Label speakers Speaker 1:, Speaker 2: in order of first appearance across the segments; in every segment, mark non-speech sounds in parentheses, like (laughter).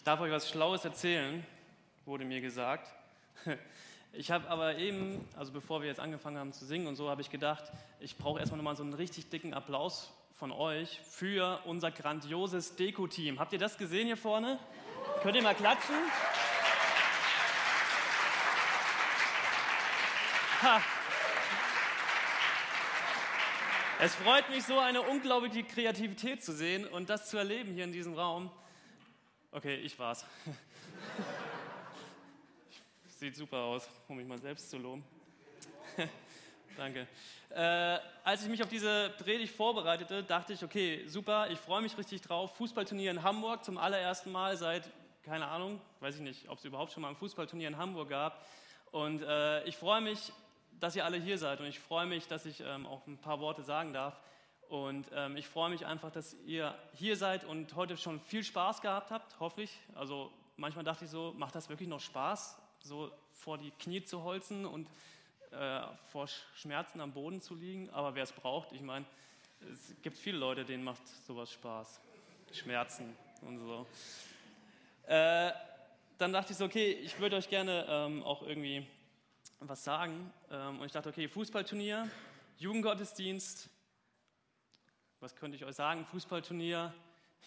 Speaker 1: Ich darf euch was Schlaues erzählen, wurde mir gesagt. (laughs) Ich habe aber eben, also bevor wir jetzt angefangen haben zu singen und so, habe ich gedacht, ich brauche erstmal nochmal so einen richtig dicken Applaus von euch für unser grandioses Deko-Team. Habt ihr das gesehen hier vorne? Könnt ihr mal klatschen? Ha. Es freut mich so, eine unglaubliche Kreativität zu sehen und das zu erleben hier in diesem Raum. Okay, ich war's. (laughs) Sieht super aus, um mich mal selbst zu loben. (laughs) Danke. Äh, als ich mich auf diese Predigt vorbereitete, dachte ich, okay, super, ich freue mich richtig drauf. Fußballturnier in Hamburg zum allerersten Mal seit, keine Ahnung, weiß ich nicht, ob es überhaupt schon mal ein Fußballturnier in Hamburg gab. Und äh, ich freue mich, dass ihr alle hier seid und ich freue mich, dass ich ähm, auch ein paar Worte sagen darf. Und ähm, ich freue mich einfach, dass ihr hier seid und heute schon viel Spaß gehabt habt, hoffe ich. Also manchmal dachte ich so, macht das wirklich noch Spaß, so vor die Knie zu holzen und äh, vor Schmerzen am Boden zu liegen? Aber wer es braucht, ich meine, es gibt viele Leute, denen macht sowas Spaß. Schmerzen und so. Äh, dann dachte ich so, okay, ich würde euch gerne ähm, auch irgendwie was sagen. Ähm, und ich dachte, okay, Fußballturnier, Jugendgottesdienst, was könnte ich euch sagen? Fußballturnier,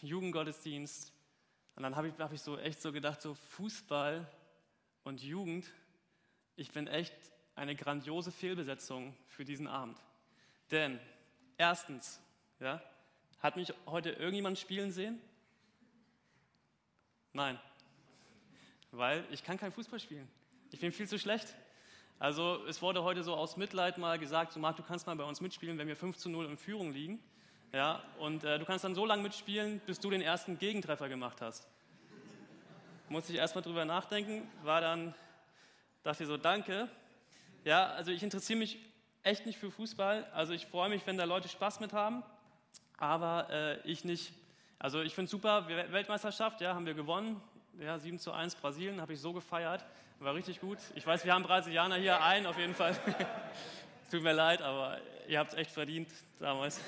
Speaker 1: Jugendgottesdienst. Und dann habe ich, hab ich so echt so gedacht, so Fußball und Jugend, ich bin echt eine grandiose Fehlbesetzung für diesen Abend. Denn erstens, ja, hat mich heute irgendjemand spielen sehen? Nein, weil ich kann kein Fußball spielen. Ich bin viel zu schlecht. Also es wurde heute so aus Mitleid mal gesagt, so Marc, du kannst mal bei uns mitspielen, wenn wir 5 zu 0 in Führung liegen. Ja, und äh, du kannst dann so lange mitspielen, bis du den ersten Gegentreffer gemacht hast. Musste ich erstmal drüber nachdenken, war dann, dachte ich so, danke. Ja, also ich interessiere mich echt nicht für Fußball. Also ich freue mich, wenn da Leute Spaß mit haben, aber äh, ich nicht. Also ich finde es super, Weltmeisterschaft, ja, haben wir gewonnen. Ja, 7 zu 1 Brasilien, habe ich so gefeiert. War richtig gut. Ich weiß, wir haben Brasilianer hier, ein auf jeden Fall. (laughs) Tut mir leid, aber ihr habt es echt verdient damals.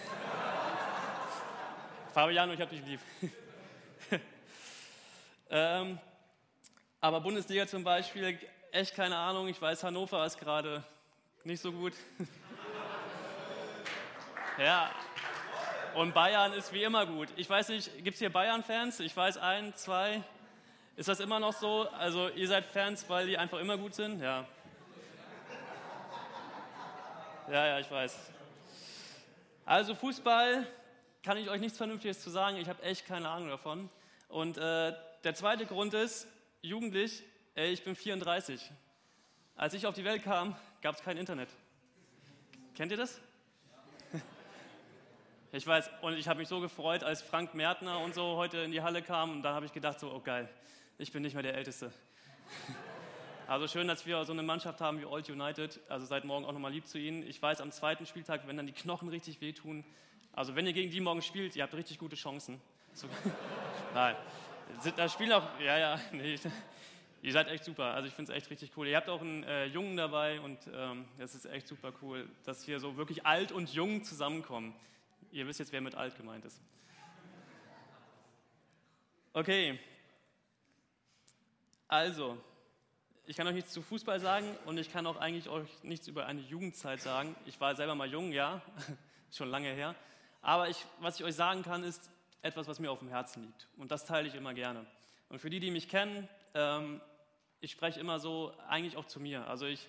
Speaker 1: Fabiano, ich hab dich lieb. (laughs) ähm, aber Bundesliga zum Beispiel, echt keine Ahnung. Ich weiß, Hannover ist gerade nicht so gut. (laughs) ja. Und Bayern ist wie immer gut. Ich weiß nicht, gibt es hier Bayern-Fans? Ich weiß, ein, zwei, ist das immer noch so? Also ihr seid Fans, weil die einfach immer gut sind? Ja. Ja, ja, ich weiß. Also Fußball kann ich euch nichts Vernünftiges zu sagen. Ich habe echt keine Ahnung davon. Und äh, der zweite Grund ist, jugendlich, ey, ich bin 34. Als ich auf die Welt kam, gab es kein Internet. Kennt ihr das? (laughs) Ich weiß, und ich habe mich so gefreut, als Frank Mertner und so heute in die Halle kam. Und da habe ich gedacht, so, oh geil, ich bin nicht mehr der Älteste. (laughs) Also schön, dass wir so eine Mannschaft haben wie Old United. Also seid morgen auch nochmal lieb zu ihnen. Ich weiß, am zweiten Spieltag, wenn dann die Knochen richtig wehtun, also wenn ihr gegen die morgen spielt, ihr habt richtig gute Chancen. So, (laughs) nein, da spielen auch, ja, ja, (laughs) nee, ihr seid echt super. Also ich finde es echt richtig cool. Ihr habt auch einen äh, Jungen dabei und ähm, das ist echt super cool, dass hier so wirklich alt und jung zusammenkommen. Ihr wisst jetzt, wer mit alt gemeint ist. Okay, also, ich kann euch nichts zu Fußball sagen und ich kann auch eigentlich euch nichts über eine Jugendzeit sagen. Ich war selber mal jung, ja, (laughs) schon lange her. Aber ich, was ich euch sagen kann, ist etwas, was mir auf dem Herzen liegt. Und das teile ich immer gerne. Und für die, die mich kennen, ähm, ich spreche immer so eigentlich auch zu mir. Also ich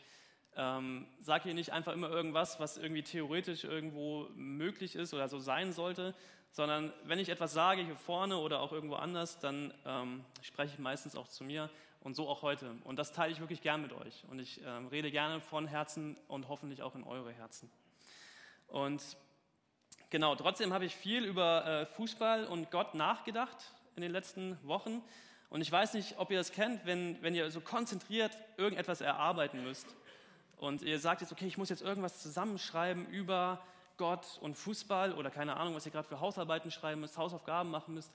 Speaker 1: ähm, sage hier nicht einfach immer irgendwas, was irgendwie theoretisch irgendwo möglich ist oder so sein sollte, sondern wenn ich etwas sage hier vorne oder auch irgendwo anders, dann ähm, spreche ich meistens auch zu mir und so auch heute. Und das teile ich wirklich gern mit euch. Und ich äh, rede gerne von Herzen und hoffentlich auch in eure Herzen. Und genau, trotzdem habe ich viel über äh, Fußball und Gott nachgedacht in den letzten Wochen. Und ich weiß nicht, ob ihr das kennt, wenn, wenn ihr so konzentriert irgendetwas erarbeiten müsst. Und ihr sagt jetzt, okay, ich muss jetzt irgendwas zusammenschreiben über Gott und Fußball oder keine Ahnung, was ihr gerade für Hausarbeiten schreiben müsst, Hausaufgaben machen müsst.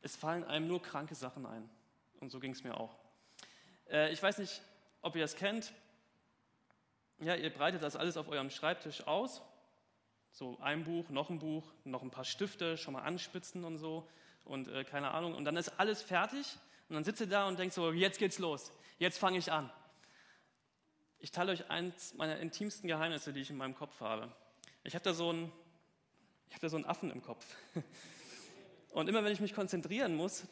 Speaker 1: Es fallen einem nur kranke Sachen ein. Und so ging es mir auch. Äh, ich weiß nicht, ob ihr das kennt. Ja, ihr breitet das alles auf eurem Schreibtisch aus. So ein Buch, noch ein Buch, noch ein paar Stifte, schon mal anspitzen und so. und äh, keine Ahnung. Und dann ist alles fertig und dann sitzt ihr da und denkt so, jetzt geht's los, jetzt fange ich an. Ich teile euch eins meiner intimsten Geheimnisse, die ich in meinem Kopf habe. Ich habe da so einen, ich habe da so einen Affen im Kopf. (laughs) Und immer wenn ich mich konzentrieren muss,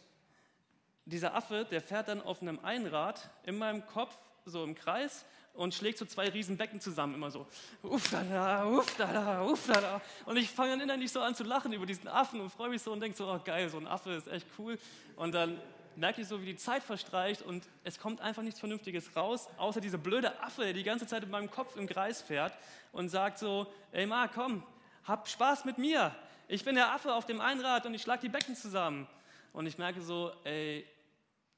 Speaker 1: dieser Affe, der fährt dann auf einem Einrad in meinem Kopf so im Kreis und schlägt so zwei riesen Becken zusammen, immer so, uff da da, uff da da, uff da da. Und ich fange dann innerlich so an zu lachen über diesen Affen und freue mich so und denke so, oh geil, so ein Affe ist echt cool. Und dann merke ich so, wie die Zeit verstreicht und es kommt einfach nichts Vernünftiges raus, außer dieser blöde Affe, der die ganze Zeit in meinem Kopf im Kreis fährt und sagt so, ey Ma, komm, hab Spaß mit mir. Ich bin der Affe auf dem Einrad und ich schlag die Becken zusammen. Und ich merke so, ey,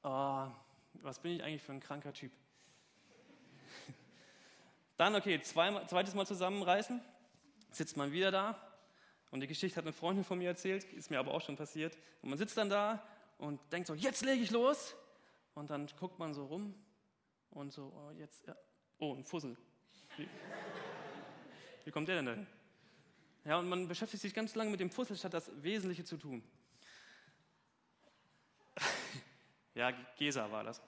Speaker 1: oh, was bin ich eigentlich für ein kranker Typ? (laughs) Dann, okay, zweimal, zweites Mal zusammenreißen, sitzt man wieder da und die Geschichte hat eine Freundin von mir erzählt, ist mir aber auch schon passiert. Und man sitzt dann da und denkt so, jetzt lege ich los. Und dann guckt man so rum und so, oh, jetzt, ja. oh, ein Fussel. Wie, wie kommt der denn dahin? Ja, und man beschäftigt sich ganz lange mit dem Fussel, statt das Wesentliche zu tun. Ja, Gesa war das.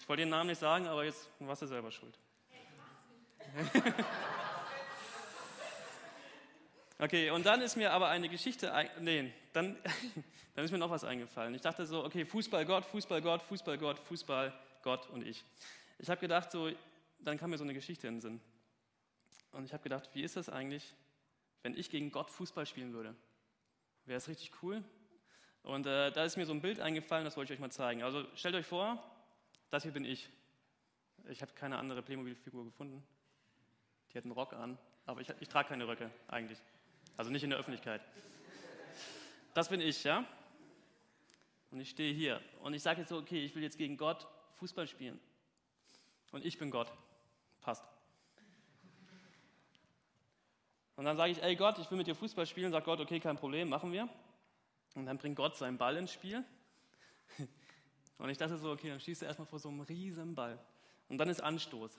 Speaker 1: Ich wollte den Namen nicht sagen, aber jetzt warst du selber schuld. (laughs) Okay, und dann ist mir aber eine Geschichte, nee, dann, (laughs) dann ist mir noch was eingefallen. Ich dachte so, okay, Fußball Gott, Fußball Gott, Fußball Gott, Fußball Gott und ich. Ich habe gedacht so, dann kam mir so eine Geschichte in den Sinn. Und ich habe gedacht, wie ist das eigentlich, wenn ich gegen Gott Fußball spielen würde? Wäre es richtig cool? Und äh, da ist mir so ein Bild eingefallen, das wollte ich euch mal zeigen. Also stellt euch vor, das hier bin ich. Ich habe keine andere Playmobil-Figur gefunden. Die hat einen Rock an, aber ich, ich trage keine Röcke eigentlich. Also nicht in der Öffentlichkeit. Das bin ich, ja? Und ich stehe hier und ich sage jetzt so, okay, ich will jetzt gegen Gott Fußball spielen. Und ich bin Gott. Passt. Und dann sage ich, ey Gott, ich will mit dir Fußball spielen. Sagt Gott, okay, kein Problem, machen wir. Und dann bringt Gott seinen Ball ins Spiel. (laughs) Und ich dachte so, okay, dann schießt er erstmal vor so einem riesen Ball. Und dann ist Anstoß.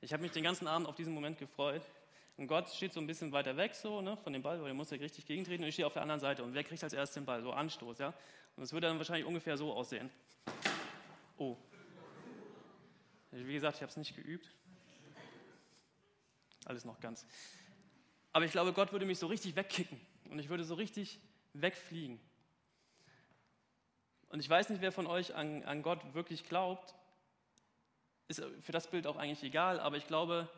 Speaker 1: Ich habe mich den ganzen Abend auf diesen Moment gefreut. Und Gott steht so ein bisschen weiter weg so, ne, von dem Ball, weil er muss ja richtig gegentreten. Und ich stehe auf der anderen Seite. Und wer kriegt als erstes den Ball? So Anstoß, ja. Und es würde dann wahrscheinlich ungefähr so aussehen. Oh. Wie gesagt, ich habe es nicht geübt. Alles noch ganz. Aber ich glaube, Gott würde mich so richtig wegkicken. Und ich würde so richtig wegfliegen. Und ich weiß nicht, wer von euch an, an Gott wirklich glaubt. Ist für das Bild auch eigentlich egal. Aber ich glaube,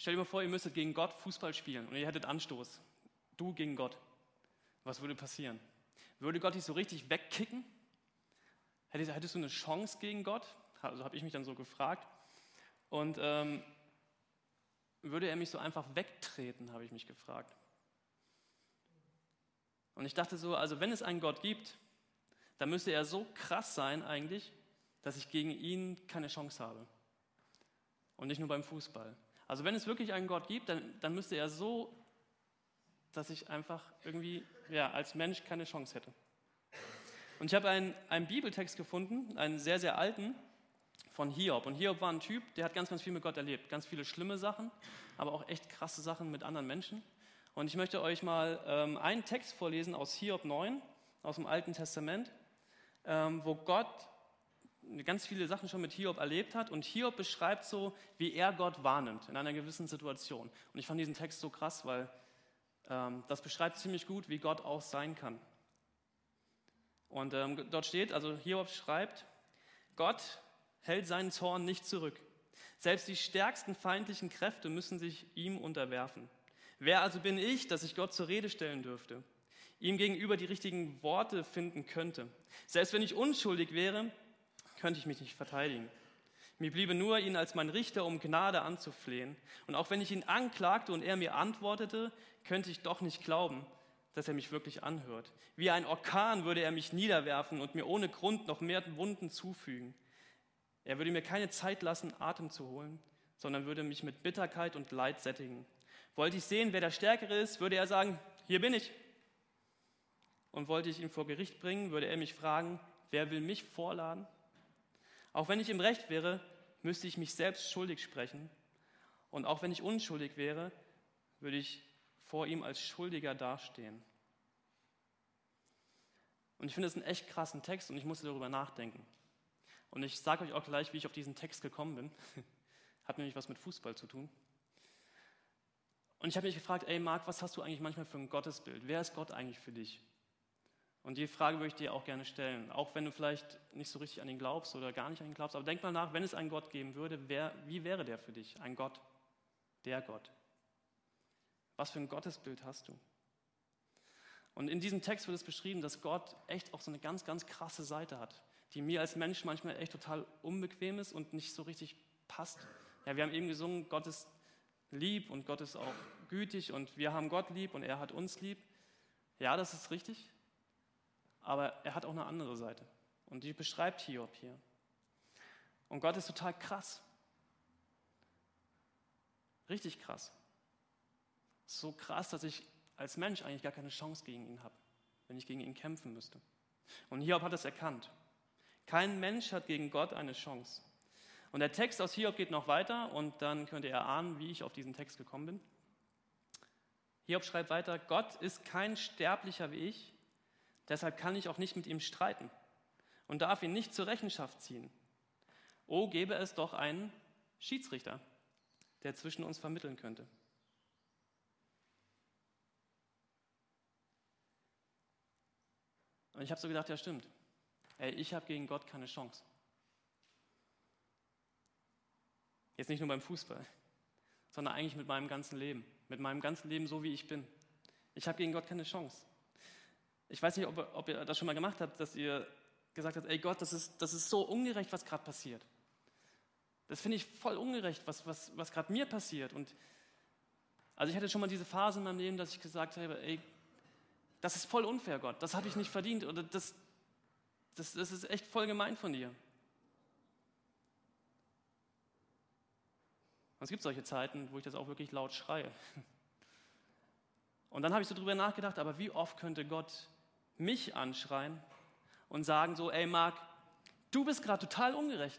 Speaker 1: Stell dir mal vor, ihr müsstet gegen Gott Fußball spielen und ihr hättet Anstoß. Du gegen Gott. Was würde passieren? Würde Gott dich so richtig wegkicken? Hättest, du eine Chance gegen Gott? Also habe ich mich dann so gefragt. Und ähm, würde er mich so einfach wegtreten, habe ich mich gefragt. Und ich dachte so, also wenn es einen Gott gibt, dann müsste er so krass sein eigentlich, dass ich gegen ihn keine Chance habe. Und nicht nur beim Fußball. Also wenn es wirklich einen Gott gibt, dann, dann müsste er so, dass ich einfach irgendwie ja, als Mensch keine Chance hätte. Und ich habe einen, einen Bibeltext gefunden, einen sehr, sehr alten, von Hiob. Und Hiob war ein Typ, der hat ganz, ganz viel mit Gott erlebt. Ganz viele schlimme Sachen, aber auch echt krasse Sachen mit anderen Menschen. Und ich möchte euch mal ähm, einen Text vorlesen aus Hiob 9, aus dem Alten Testament, ähm, wo Gott ganz viele Sachen schon mit Hiob erlebt hat und Hiob beschreibt so, wie er Gott wahrnimmt in einer gewissen Situation. Und ich fand diesen Text so krass, weil ähm, das beschreibt ziemlich gut, wie Gott auch sein kann. Und ähm, dort steht, also Hiob schreibt, Gott hält seinen Zorn nicht zurück. Selbst die stärksten feindlichen Kräfte müssen sich ihm unterwerfen. Wer also bin ich, dass ich Gott zur Rede stellen dürfte? Ihm gegenüber die richtigen Worte finden könnte. Selbst wenn ich unschuldig wäre, könnte ich mich nicht verteidigen. Mir bliebe nur, ihn als mein Richter um Gnade anzuflehen. Und auch wenn ich ihn anklagte und er mir antwortete, könnte ich doch nicht glauben, dass er mich wirklich anhört. Wie ein Orkan würde er mich niederwerfen und mir ohne Grund noch mehr Wunden zufügen. Er würde mir keine Zeit lassen, Atem zu holen, sondern würde mich mit Bitterkeit und Leid sättigen. Wollte ich sehen, wer der Stärkere ist, würde er sagen, hier bin ich. Und wollte ich ihn vor Gericht bringen, würde er mich fragen, wer will mich vorladen? Auch wenn ich im Recht wäre, müsste ich mich selbst schuldig sprechen. Und auch wenn ich unschuldig wäre, würde ich vor ihm als Schuldiger dastehen. Und ich finde es einen echt krassen Text und ich musste darüber nachdenken. Und ich sage euch auch gleich, wie ich auf diesen Text gekommen bin. (laughs) Hat nämlich was mit Fußball zu tun. Und ich habe mich gefragt, ey Marc, was hast du eigentlich manchmal für ein Gottesbild? Wer ist Gott eigentlich für dich? Und die Frage würde ich dir auch gerne stellen, auch wenn du vielleicht nicht so richtig an ihn glaubst oder gar nicht an ihn glaubst, aber denk mal nach, wenn es einen Gott geben würde, wer, wie wäre der für dich? Ein Gott, der Gott. Was für ein Gottesbild hast du? Und in diesem Text wird es beschrieben, dass Gott echt auch so eine ganz, ganz krasse Seite hat, die mir als Mensch manchmal echt total unbequem ist und nicht so richtig passt. Ja, wir haben eben gesungen, Gott ist lieb und Gott ist auch gütig und wir haben Gott lieb und er hat uns lieb. Ja, das ist richtig. Aber er hat auch eine andere Seite. Und die beschreibt Hiob hier. Und Gott ist total krass. Richtig krass. So krass, dass ich als Mensch eigentlich gar keine Chance gegen ihn habe, wenn ich gegen ihn kämpfen müsste. Und Hiob hat es erkannt. Kein Mensch hat gegen Gott eine Chance. Und der Text aus Hiob geht noch weiter und dann könnt ihr erahnen, wie ich auf diesen Text gekommen bin. Hiob schreibt weiter, Gott ist kein Sterblicher wie ich, deshalb kann ich auch nicht mit ihm streiten und darf ihn nicht zur Rechenschaft ziehen. Oh, gäbe es doch einen Schiedsrichter, der zwischen uns vermitteln könnte. Und ich habe so gedacht, ja stimmt, ey, ich habe gegen Gott keine Chance. Jetzt nicht nur beim Fußball, sondern eigentlich mit meinem ganzen Leben. Mit meinem ganzen Leben so, wie ich bin. Ich habe gegen Gott keine Chance. Ich weiß nicht, ob, ob, ihr das schon mal gemacht habt, dass ihr gesagt habt, ey Gott, das ist, das ist so ungerecht, was gerade passiert. Das finde ich voll ungerecht, was, was, was gerade mir passiert. Und also ich hatte schon mal diese Phase in meinem Leben, dass ich gesagt habe, ey, das ist voll unfair, Gott, das habe ich nicht verdient oder das, das, das ist echt voll gemein von dir. Und es gibt solche Zeiten, wo ich das auch wirklich laut schreie. Und dann habe ich so drüber nachgedacht, aber wie oft könnte Gott mich anschreien und sagen so, ey Marc, du bist gerade total ungerecht.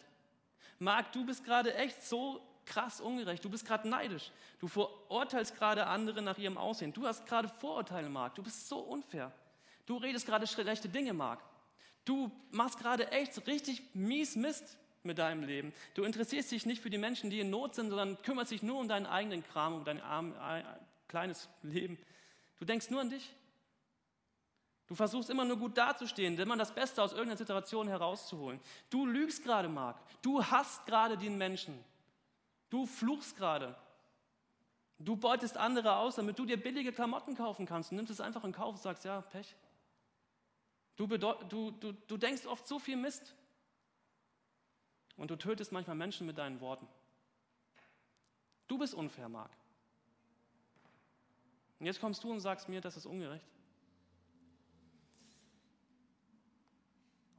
Speaker 1: Marc, du bist gerade echt so krass ungerecht. Du bist gerade neidisch. Du verurteilst gerade andere nach ihrem Aussehen. Du hast gerade Vorurteile, Marc. Du bist so unfair. Du redest gerade schlechte Dinge, Marc. Du machst gerade echt richtig mies Mist mit deinem Leben. Du interessierst dich nicht für die Menschen, die in Not sind, sondern kümmerst dich nur um deinen eigenen Kram, um dein arm, äh, kleines Leben. Du denkst nur an dich. Du versuchst immer nur gut dazustehen, immer das Beste aus irgendeiner Situation herauszuholen. Du lügst gerade, Marc. Du hasst gerade den Menschen. Du fluchst gerade. Du beutest andere aus, damit du dir billige Klamotten kaufen kannst. Du nimmst es einfach in Kauf und sagst, ja, Pech. Du, du, du, du denkst oft so viel Mist. Und du tötest manchmal Menschen mit deinen Worten. Du bist unfair, Marc. Und jetzt kommst du und sagst mir, das ist ungerecht.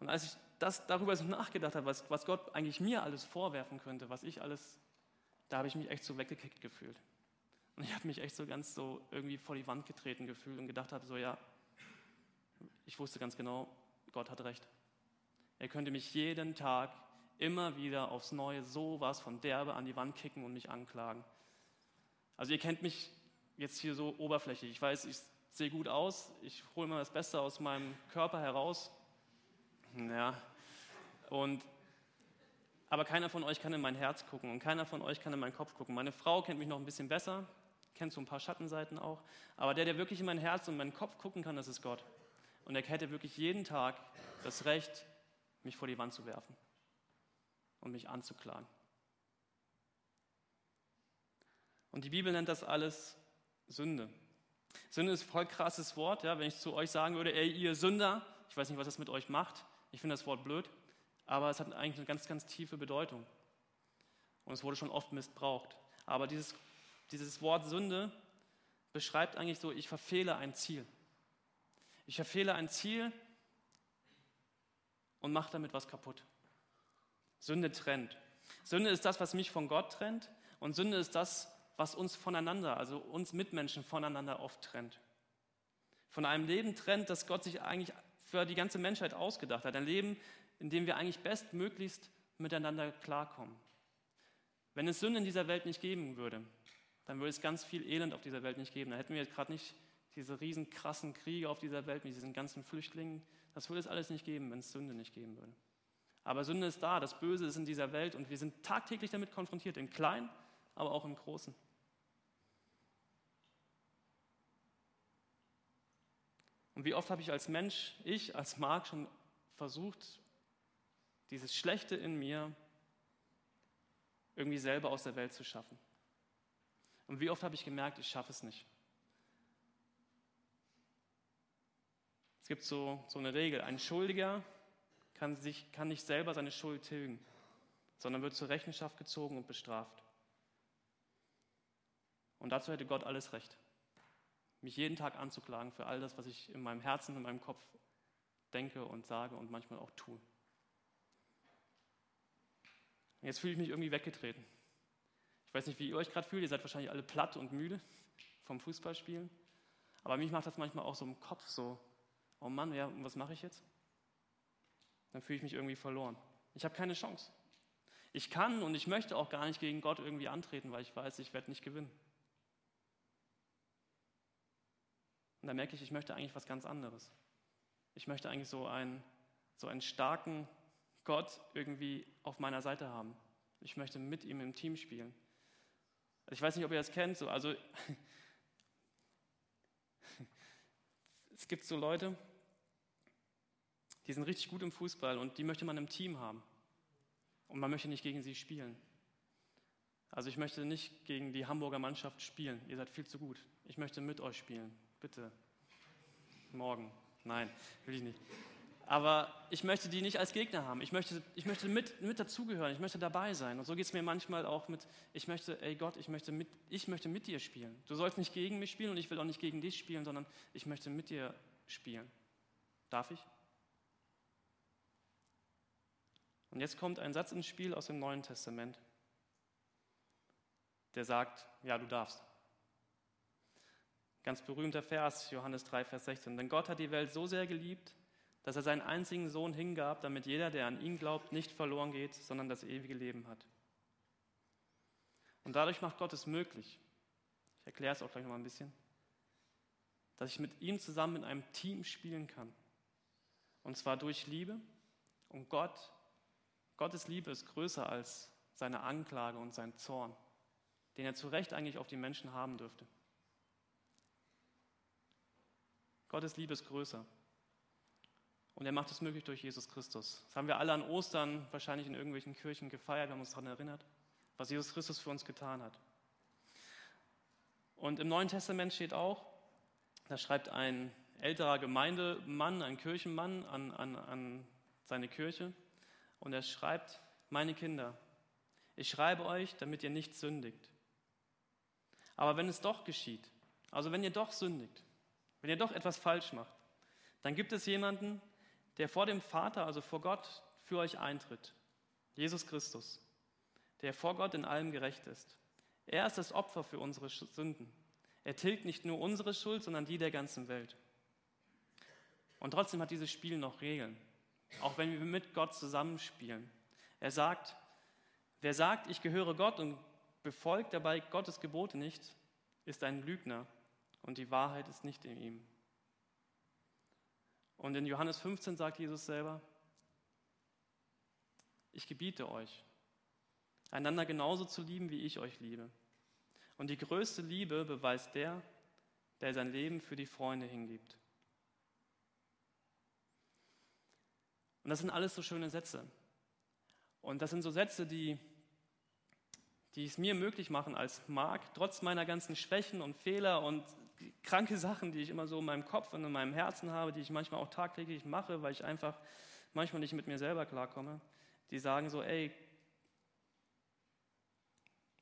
Speaker 1: Und als ich das darüber so nachgedacht habe, was, was Gott eigentlich mir alles vorwerfen könnte, was ich alles da habe ich mich echt so weggekickt gefühlt. Und ich habe mich echt so ganz so irgendwie vor die Wand getreten gefühlt und gedacht habe, so ja, ich wusste ganz genau, Gott hat recht. Er könnte mich jeden Tag immer wieder aufs Neue sowas von derbe an die Wand kicken und mich anklagen. Also ihr kennt mich jetzt hier so oberflächlich. Ich weiß, ich sehe gut aus, ich hole immer das Beste aus meinem Körper heraus. Ja. Und aber keiner von euch kann in mein Herz gucken und keiner von euch kann in meinen Kopf gucken. Meine Frau kennt mich noch ein bisschen besser, kennt so ein paar Schattenseiten auch, aber der, der wirklich in mein Herz und meinen Kopf gucken kann, das ist Gott. Und er hätte wirklich jeden Tag das Recht, mich vor die Wand zu werfen und mich anzuklagen. Und die Bibel nennt das alles Sünde. Sünde ist ein voll krasses Wort, ja, wenn ich zu euch sagen würde, ey, ihr Sünder, ich weiß nicht, was das mit euch macht, ich finde das Wort blöd, aber es hat eigentlich eine ganz, ganz tiefe Bedeutung. Und es wurde schon oft missbraucht. Aber dieses, dieses Wort Sünde beschreibt eigentlich so, ich verfehle ein Ziel. Ich verfehle ein Ziel und mache damit was kaputt. Sünde trennt. Sünde ist das, was mich von Gott trennt. Und Sünde ist das, was uns voneinander, also uns Mitmenschen voneinander oft trennt. Von einem Leben trennt, das Gott sich eigentlich für die ganze Menschheit ausgedacht hat. Ein Leben, in dem wir eigentlich bestmöglichst miteinander klarkommen. Wenn es Sünde in dieser Welt nicht geben würde, dann würde es ganz viel Elend auf dieser Welt nicht geben. Dann hätten wir jetzt gerade nicht diese riesen krassen Kriege auf dieser Welt mit diesen ganzen Flüchtlingen, das würde es alles nicht geben, wenn es Sünde nicht geben würde. Aber Sünde ist da, das Böse ist in dieser Welt und wir sind tagtäglich damit konfrontiert, im Kleinen, aber auch im Großen. Und wie oft habe ich als Mensch, ich als Mark schon versucht, dieses Schlechte in mir irgendwie selber aus der Welt zu schaffen. Und wie oft habe ich gemerkt, ich schaffe es nicht. Es gibt so, so eine Regel, ein Schuldiger kann, sich, kann nicht selber seine Schuld tilgen, sondern wird zur Rechenschaft gezogen und bestraft. Und dazu hätte Gott alles Recht, mich jeden Tag anzuklagen für all das, was ich in meinem Herzen, in meinem Kopf denke und sage und manchmal auch tue. Jetzt fühle ich mich irgendwie weggetreten. Ich weiß nicht, wie ihr euch gerade fühlt, ihr seid wahrscheinlich alle platt und müde vom Fußballspielen. Aber mich macht das manchmal auch so im Kopf so, oh Mann, ja, was mache ich jetzt? Dann fühle ich mich irgendwie verloren. Ich habe keine Chance. Ich kann und ich möchte auch gar nicht gegen Gott irgendwie antreten, weil ich weiß, ich werde nicht gewinnen. Und dann merke ich, ich möchte eigentlich was ganz anderes. Ich möchte eigentlich so einen, so einen starken Gott irgendwie auf meiner Seite haben. Ich möchte mit ihm im Team spielen. Ich weiß nicht, ob ihr das kennt. So, also (laughs) es gibt so Leute, die sind richtig gut im Fußball und die möchte man im Team haben. Und man möchte nicht gegen sie spielen. Also ich möchte nicht gegen die Hamburger Mannschaft spielen. Ihr seid viel zu gut. Ich möchte mit euch spielen. Bitte. Morgen. Nein, will ich nicht. Aber ich möchte die nicht als Gegner haben. Ich möchte, ich möchte mit, mit dazugehören. Ich möchte dabei sein. Und so geht es mir manchmal auch mit, ich möchte, ey Gott, ich möchte, mit, ich möchte mit dir spielen. Du sollst nicht gegen mich spielen und ich will auch nicht gegen dich spielen, sondern ich möchte mit dir spielen. Darf ich? Und jetzt kommt ein Satz ins Spiel aus dem Neuen Testament, der sagt, ja, du darfst. Ganz berühmter Vers, Johannes 3, Vers 16. Denn Gott hat die Welt so sehr geliebt, dass er seinen einzigen Sohn hingab, damit jeder, der an ihn glaubt, nicht verloren geht, sondern das ewige Leben hat. Und dadurch macht Gott es möglich, ich erkläre es auch gleich noch mal ein bisschen, dass ich mit ihm zusammen in einem Team spielen kann. Und zwar durch Liebe. Und Gott Gottes Liebe ist größer als seine Anklage und sein Zorn, den er zu Recht eigentlich auf die Menschen haben dürfte. Gottes Liebe ist größer. Und er macht es möglich durch Jesus Christus. Das haben wir alle an Ostern wahrscheinlich in irgendwelchen Kirchen gefeiert, haben uns daran erinnert, was Jesus Christus für uns getan hat. Und im Neuen Testament steht auch, da schreibt ein älterer Gemeindemann, ein Kirchenmann an, an, an seine Kirche, und er schreibt, meine Kinder, ich schreibe euch, damit ihr nicht sündigt. Aber wenn es doch geschieht, also wenn ihr doch sündigt, wenn ihr doch etwas falsch macht, dann gibt es jemanden, der vor dem Vater, also vor Gott, für euch eintritt. Jesus Christus, der vor Gott in allem gerecht ist. Er ist das Opfer für unsere Sünden. Er tilgt nicht nur unsere Schuld, sondern die der ganzen Welt. Und trotzdem hat dieses Spiel noch Regeln auch wenn wir mit Gott zusammenspielen. Er sagt, wer sagt, ich gehöre Gott und befolgt dabei Gottes Gebote nicht, ist ein Lügner und die Wahrheit ist nicht in ihm. Und in Johannes 15 sagt Jesus selber, ich gebiete euch, einander genauso zu lieben, wie ich euch liebe. Und die größte Liebe beweist der, der sein Leben für die Freunde hingibt. Und das sind alles so schöne Sätze. Und das sind so Sätze, die, die es mir möglich machen als Mark, trotz meiner ganzen Schwächen und Fehler und kranke Sachen, die ich immer so in meinem Kopf und in meinem Herzen habe, die ich manchmal auch tagtäglich mache, weil ich einfach manchmal nicht mit mir selber klarkomme, die sagen so, ey,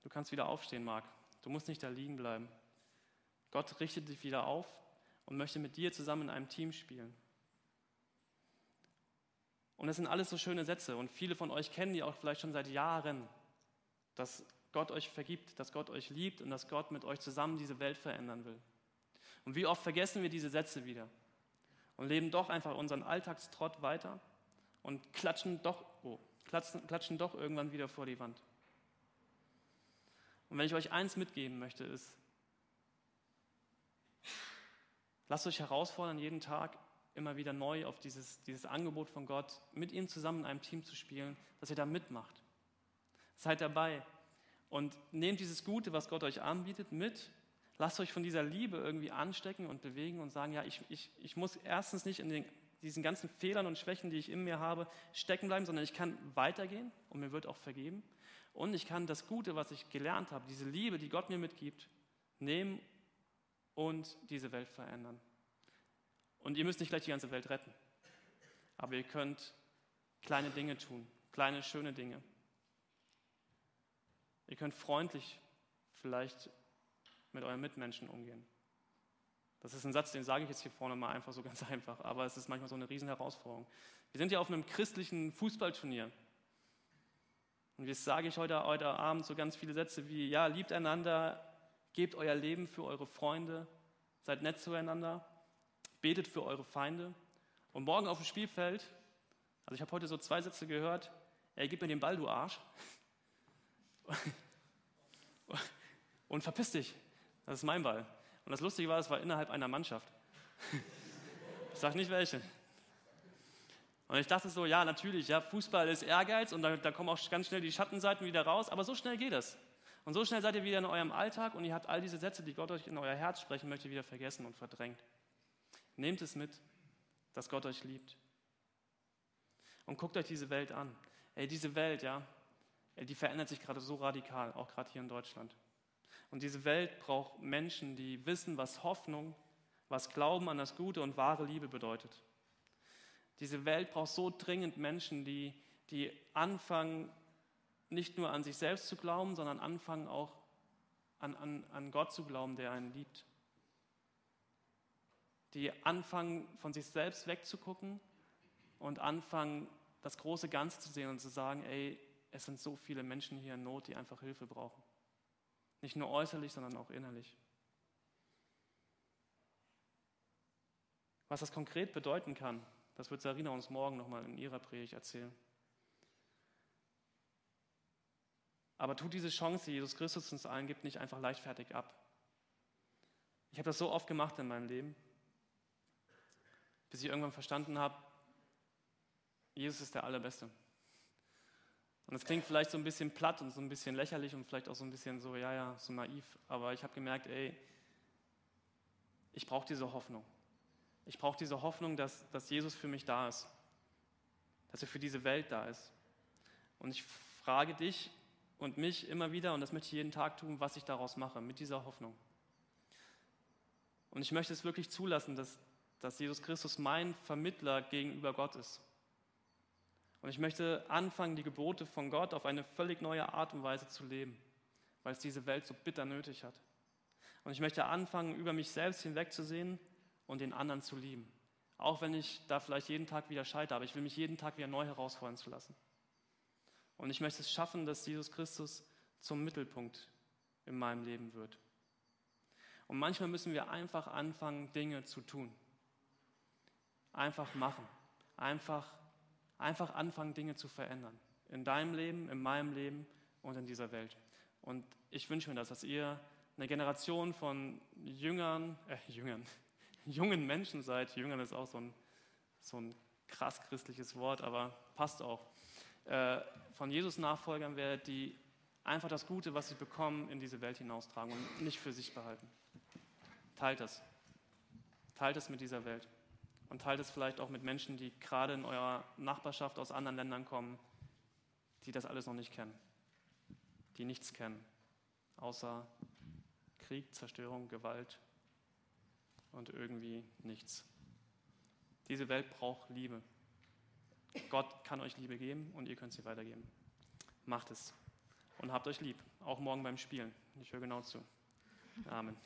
Speaker 1: du kannst wieder aufstehen, Marc. Du musst nicht da liegen bleiben. Gott richtet dich wieder auf und möchte mit dir zusammen in einem Team spielen. Und das sind alles so schöne Sätze und viele von euch kennen die auch vielleicht schon seit Jahren, dass Gott euch vergibt, dass Gott euch liebt und dass Gott mit euch zusammen diese Welt verändern will. Und wie oft vergessen wir diese Sätze wieder und leben doch einfach unseren Alltagstrott weiter und klatschen doch, oh, klatschen, klatschen doch irgendwann wieder vor die Wand. Und wenn ich euch eins mitgeben möchte, ist, Lasst euch herausfordern, jeden Tag immer wieder neu auf dieses, dieses Angebot von Gott, mit ihm zusammen in einem Team zu spielen, dass ihr da mitmacht. Seid dabei und nehmt dieses Gute, was Gott euch anbietet, mit. Lasst euch von dieser Liebe irgendwie anstecken und bewegen und sagen, ja, ich, ich, ich muss erstens nicht in den, diesen ganzen Fehlern und Schwächen, die ich in mir habe, stecken bleiben, sondern ich kann weitergehen und mir wird auch vergeben. Und ich kann das Gute, was ich gelernt habe, diese Liebe, die Gott mir mitgibt, nehmen und diese Welt verändern. Und ihr müsst nicht gleich die ganze Welt retten, aber ihr könnt kleine Dinge tun, kleine, schöne Dinge. Ihr könnt freundlich vielleicht mit euren Mitmenschen umgehen. Das ist ein Satz, den sage ich jetzt hier vorne mal einfach so ganz (laughs) einfach, aber es ist manchmal so eine Riesenherausforderung. Wir sind ja auf einem christlichen Fußballturnier. Und jetzt sage ich heute, heute Abend so ganz viele Sätze wie, ja, liebt einander, gebt euer Leben für eure Freunde, seid nett zueinander, betet für eure Feinde. Und morgen auf dem Spielfeld, also ich habe heute so zwei Sätze gehört, ey, gib mir den Ball, du Arsch. (laughs) Und verpiss dich, das ist mein Ball. Und das Lustige war, es war innerhalb einer Mannschaft. (laughs) Ich sage nicht welche. Und ich dachte so, ja, natürlich, ja, Fußball ist Ehrgeiz und da, da kommen auch ganz schnell die Schattenseiten wieder raus, aber so schnell geht es. Und so schnell seid ihr wieder in eurem Alltag und ihr habt all diese Sätze, die Gott euch in euer Herz sprechen möchte, wieder vergessen und verdrängt. Nehmt es mit, dass Gott euch liebt. Und guckt euch diese Welt an. Ey, diese Welt, ja, die verändert sich gerade so radikal, auch gerade hier in Deutschland. Und diese Welt braucht Menschen, die wissen, was Hoffnung, was Glauben an das Gute und wahre Liebe bedeutet. Diese Welt braucht so dringend Menschen, die, die anfangen, nicht nur an sich selbst zu glauben, sondern anfangen auch an, an, an Gott zu glauben, der einen liebt. Die anfangen, von sich selbst wegzugucken und anfangen, das große Ganze zu sehen und zu sagen, ey, es sind so viele Menschen hier in Not, die einfach Hilfe brauchen. Nicht nur äußerlich, sondern auch innerlich. Was das konkret bedeuten kann, das wird Sarina uns morgen nochmal in ihrer Predigt erzählen. Aber tut diese Chance, die Jesus Christus uns allen gibt, nicht einfach leichtfertig ab. Ich habe das so oft gemacht in meinem Leben, bis ich irgendwann verstanden habe, Jesus ist der Allerbeste. Und das klingt vielleicht so ein bisschen platt und so ein bisschen lächerlich und vielleicht auch so ein bisschen so, ja, ja, so naiv. Aber ich habe gemerkt, ey, ich brauche diese Hoffnung. Ich brauche diese Hoffnung, dass, dass Jesus für mich da ist. Dass er für diese Welt da ist. Und ich frage dich und mich immer wieder, und das möchte ich jeden Tag tun, was ich daraus mache, mit dieser Hoffnung. Und ich möchte es wirklich zulassen, dass, dass Jesus Christus mein Vermittler gegenüber Gott ist. Und ich möchte anfangen, die Gebote von Gott auf eine völlig neue Art und Weise zu leben, weil es diese Welt so bitter nötig hat. Und ich möchte anfangen, über mich selbst hinwegzusehen und den anderen zu lieben. Auch wenn ich da vielleicht jeden Tag wieder scheitere, aber ich will mich jeden Tag wieder neu herausfordern zu lassen. Und ich möchte es schaffen, dass Jesus Christus zum Mittelpunkt in meinem Leben wird. Und manchmal müssen wir einfach anfangen, Dinge zu tun. Einfach machen. Einfach Einfach anfangen, Dinge zu verändern. In deinem Leben, in meinem Leben und in dieser Welt. Und ich wünsche mir das, dass ihr eine Generation von Jüngern, äh, Jüngern, (laughs) jungen Menschen seid. Jüngern ist auch so ein, so ein krass christliches Wort, aber passt auch. Äh, von Jesus Nachfolgern werdet, die einfach das Gute, was sie bekommen, in diese Welt hinaustragen und nicht für sich behalten. Teilt das. Teilt es mit dieser Welt und teilt es vielleicht auch mit Menschen, die gerade in eurer Nachbarschaft aus anderen Ländern kommen, die das alles noch nicht kennen, die nichts kennen, außer Krieg, Zerstörung, Gewalt und irgendwie nichts. Diese Welt braucht Liebe. Gott kann euch Liebe geben und ihr könnt sie weitergeben. Macht es und habt euch lieb, auch morgen beim Spielen. Ich höre genau zu. Amen.